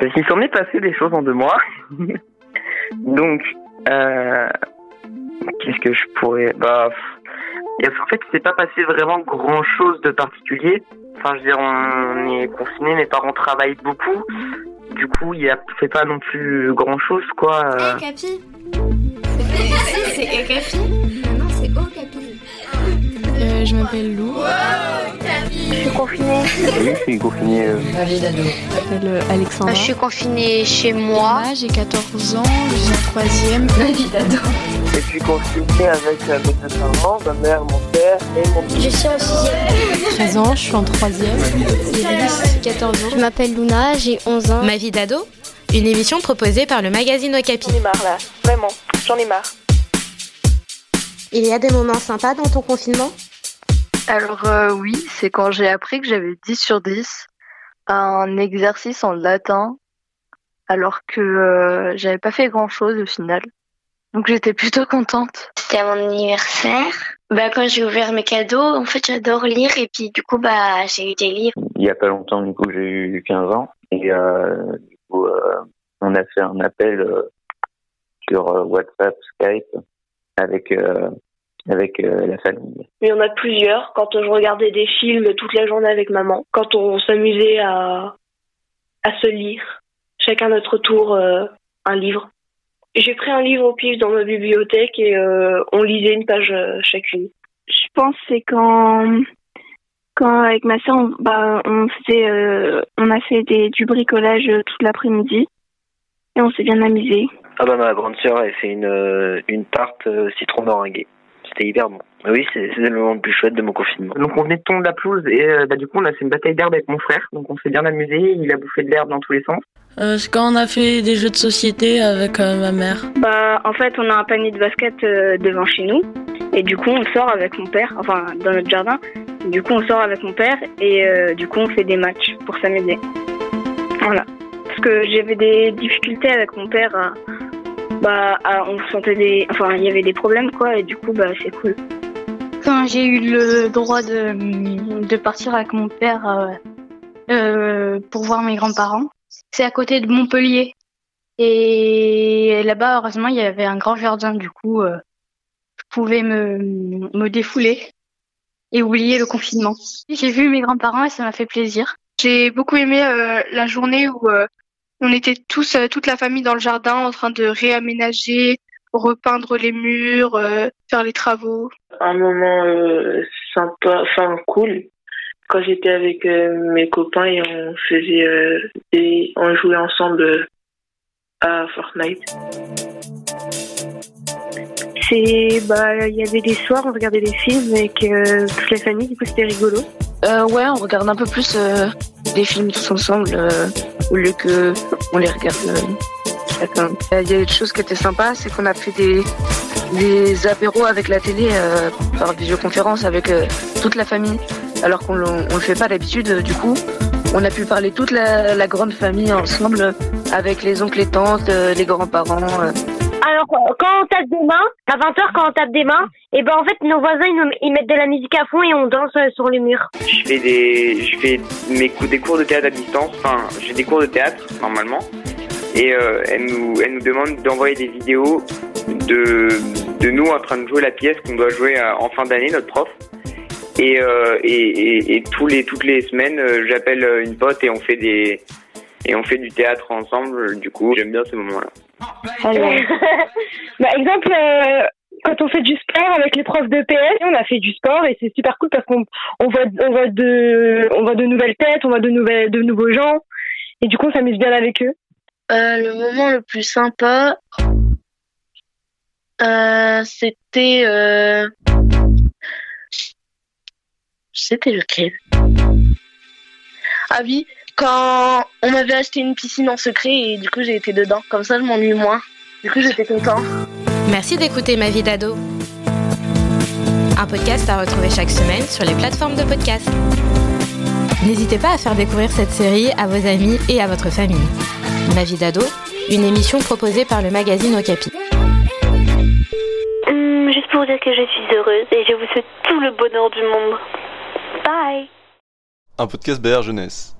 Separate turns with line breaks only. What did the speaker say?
Parce qu'il s'en est passé des choses en deux mois. Donc, euh, qu'est-ce que je pourrais... Bah, en fait, il s'est pas passé vraiment grand-chose de particulier. Enfin, je veux dire, on est confiné, mes parents travaillent beaucoup. Du coup, il a fait pas non plus grand-chose, quoi. euh.
Hey, Capi Si, c'est Capi Non, c'est Oh, Capi.
Euh, je m'appelle Lou.
Je suis confinée.
Oui, je suis confiné. euh,
Je m'appelle euh, Alexandra.
Je suis confinée chez moi.
J'ai 14 ans, je suis en troisième.
Je suis confiné avec euh, mes deux parents, ma mère, mon père et mon
Je suis en sixième.
13 ans, je suis en troisième. Iris, 14 ans.
Je m'appelle Luna, j'ai 11 ans.
Ma vie d'ado Une émission proposée par le magazine Okapi.
J'en ai marre là, vraiment, j'en ai marre.
Il y a des moments sympas dans ton confinement?
Alors euh, oui, c'est quand j'ai appris que j'avais 10 sur 10 un exercice en latin alors que euh, j'avais pas fait grand chose au final. Donc j'étais plutôt contente.
C'était à mon anniversaire. Bah, quand j'ai ouvert mes cadeaux, en fait, j'adore lire et puis du coup, bah, j'ai eu des livres.
Il y a pas longtemps, du coup, j'ai eu 15 ans. Et euh, du coup, euh, on a fait un appel euh, sur euh, WhatsApp, Skype, avec, euh, avec euh, la famille.
Il y en a plusieurs. Quand je regardais des films toute la journée avec maman, quand on s'amusait à, à se lire, chacun à notre tour euh, un livre. J'ai pris un livre au pif dans ma bibliothèque et euh, on lisait une page euh, chacune.
Je pense que c'est quand quand avec ma sœur on, bah, on faisait euh, on a fait des, du bricolage toute l'après-midi et on s'est bien amusé.
Ah bah ma grande sœur elle fait une une tarte euh, citron meringuée. C'était hyper bon. Oui, c'est le moment le plus chouette de mon confinement.
Donc on venait de tomber la pelouse et euh, bah, du coup on a fait une bataille d'herbe avec mon frère. Donc on s'est bien amusé, il a bouffé de l'herbe dans tous les sens.
Euh, c'est quand on a fait des jeux de société avec euh, ma mère.
Bah en fait on a un panier de basket euh, devant chez nous et du coup on sort avec mon père, enfin dans notre jardin. Du coup on sort avec mon père et euh, du coup on fait des matchs pour s'amuser. Voilà. Parce que j'avais des difficultés avec mon père. à- bah à- on sentait des, enfin il y avait des problèmes quoi et du coup bah c'est cool.
Quand j'ai eu le droit de, de partir avec mon père euh, euh, pour voir mes grands-parents, c'est à côté de Montpellier. Et là-bas, heureusement, il y avait un grand jardin. Du coup, euh, je pouvais me, me défouler et oublier le confinement. J'ai vu mes grands-parents et ça m'a fait plaisir. J'ai beaucoup aimé la journée où on était tous, euh, toute la famille dans le jardin en train de réaménager, repeindre les murs, euh, faire les travaux.
Un moment euh, sympa, enfin cool, quand j'étais avec euh, mes copains et on faisait euh, des, on jouait ensemble euh, à Fortnite.
C'est bah il y avait des soirs on regardait des films avec euh, toute la famille du coup c'était rigolo.
Euh, ouais, on regarde un peu plus euh, des films tous ensemble euh, au lieu que on les regarde euh, chacun. Euh, Il y a des choses qui étaient sympas, c'est qu'on a fait des apéros avec la télé par visioconférence avec toute la famille, alors qu'on on le fait pas d'habitude. Du coup, on a pu parler toute la, la grande famille ensemble avec les oncles et tantes, les grands-parents. Euh.
Alors, quand on tape des mains, à 20h, quand on tape des mains, et ben en fait, nos voisins, ils, mettent de la musique à fond et on danse euh, sur les murs.
Je fais des, je fais mes cours, des cours de théâtre à distance. Enfin, j'ai des cours de théâtre normalement, et euh, elle nous, elle nous demande d'envoyer des vidéos de, de nous en train de jouer la pièce qu'on doit jouer euh, en fin d'année, notre prof. Et, euh, et, et, et les, toutes les semaines, euh, j'appelle euh, une pote et on fait des, et on fait du théâtre ensemble. Du coup, j'aime bien ce moment-là.
Bah, exemple, euh, quand on fait du sport avec les profs de PS, on a fait du sport et c'est super cool parce qu'on on voit, on voit de, on voit de nouvelles têtes, on voit de nouvelles, de nouveaux gens et du coup on s'amuse bien avec eux.
Euh, le moment le plus sympa, euh, c'était, euh... c'était lequel? Ah oui, quand on m'avait acheté une piscine en secret et du coup j'ai été dedans. Comme ça, je m'ennuie moins. Du coup, j'étais content.
Merci d'écouter Ma vie d'ado. Un podcast à retrouver chaque semaine sur les plateformes de podcast. N'hésitez pas à faire découvrir cette série à vos amis et à votre famille. Ma vie d'ado, une émission proposée par le magazine Okapi.
Hum, juste pour dire que je suis heureuse et je vous souhaite tout le bonheur du monde. Bye
Un podcast BR Jeunesse.